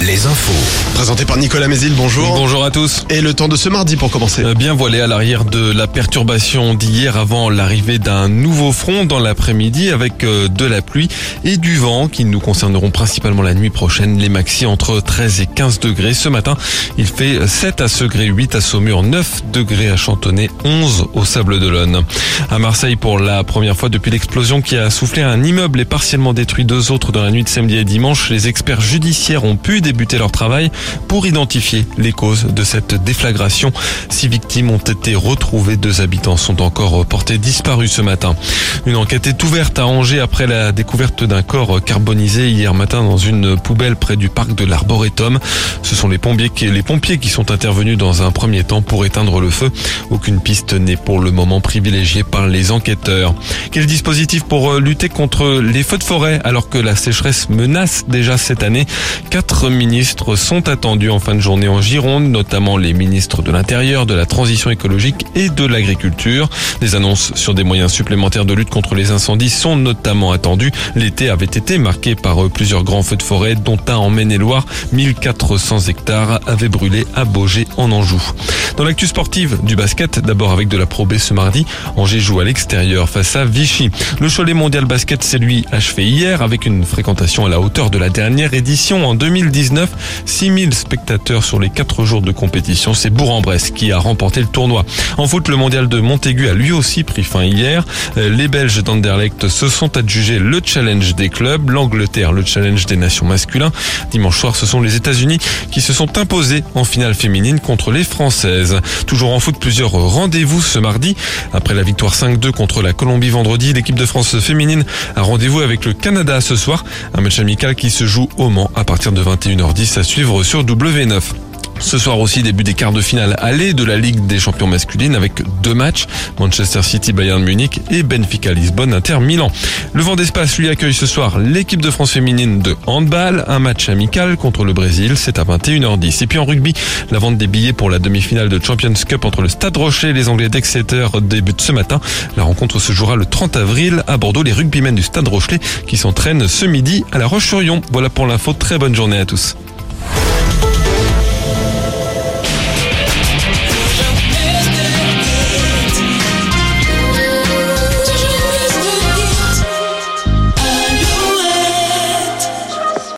Les infos. Présenté par Nicolas Mézil, bonjour. Bonjour à tous. Et le temps de ce mardi pour commencer. Euh, Bien voilé à l'arrière de la perturbation d'hier avant l'arrivée d'un nouveau front dans l'après-midi avec euh, de la pluie et du vent qui nous concerneront principalement la nuit prochaine. Les maxi entre 13 et 15 degrés. Ce matin, il fait 7 à Segré, 8 à Saumur, 9 degrés à Chantonnay, 11 au Sable d'Olonne. À Marseille, pour la première fois depuis l'explosion qui a soufflé un immeuble et partiellement détruit deux autres dans la nuit de samedi et dimanche, les experts judiciaires ont pu débuter leur travail pour identifier les causes de cette déflagration. Six victimes ont été retrouvées, deux habitants sont encore portés disparus ce matin. Une enquête est ouverte à Angers après la découverte d'un corps carbonisé hier matin dans une poubelle près du parc de l'Arboretum. Ce sont les pompiers qui, les pompiers qui sont intervenus dans un premier temps pour éteindre le feu. Aucune piste n'est pour le moment privilégiée par les enquêteurs. Quel dispositif pour lutter contre les feux de forêt alors que la sécheresse menace déjà cette année? Ministres sont attendus en fin de journée en Gironde, notamment les ministres de l'Intérieur, de la Transition écologique et de l'Agriculture. Des annonces sur des moyens supplémentaires de lutte contre les incendies sont notamment attendues. L'été avait été marqué par plusieurs grands feux de forêt, dont un en Maine-et-Loire. 1400 hectares avaient brûlé à Beaugé en Anjou. Dans l'actu sportive du basket, d'abord avec de la Pro B ce mardi, Angers joue à l'extérieur face à Vichy. Le Cholet Mondial Basket s'est lui achevé hier avec une fréquentation à la hauteur de la dernière édition en 2019. 6000 spectateurs sur les 4 jours de compétition. C'est Bourg-en-Bresse qui a remporté le tournoi. En foot, le mondial de Montaigu a lui aussi pris fin hier. Les Belges d'Anderlecht se sont adjugés le challenge des clubs, l'Angleterre le challenge des nations masculins. Dimanche soir, ce sont les États-Unis qui se sont imposés en finale féminine contre les Françaises. Toujours en foot, plusieurs rendez-vous ce mardi. Après la victoire 5-2 contre la Colombie vendredi, l'équipe de France féminine a rendez-vous avec le Canada ce soir. Un match amical qui se joue au Mans à partir de 21h10 à suivre sur W9. Ce soir aussi, début des quarts de finale aller de la Ligue des champions masculines avec deux matchs, Manchester City Bayern Munich et Benfica Lisbonne Inter Milan. Le vent d'espace lui accueille ce soir l'équipe de France féminine de handball, un match amical contre le Brésil, c'est à 21h10. Et puis en rugby, la vente des billets pour la demi-finale de Champions Cup entre le Stade Rocher et les Anglais d'Exeter débute ce matin. La rencontre se jouera le 30 avril à Bordeaux, les rugbymen du Stade Rochelet qui s'entraînent ce midi à la Roche-sur-Yon. Voilà pour l'info, très bonne journée à tous.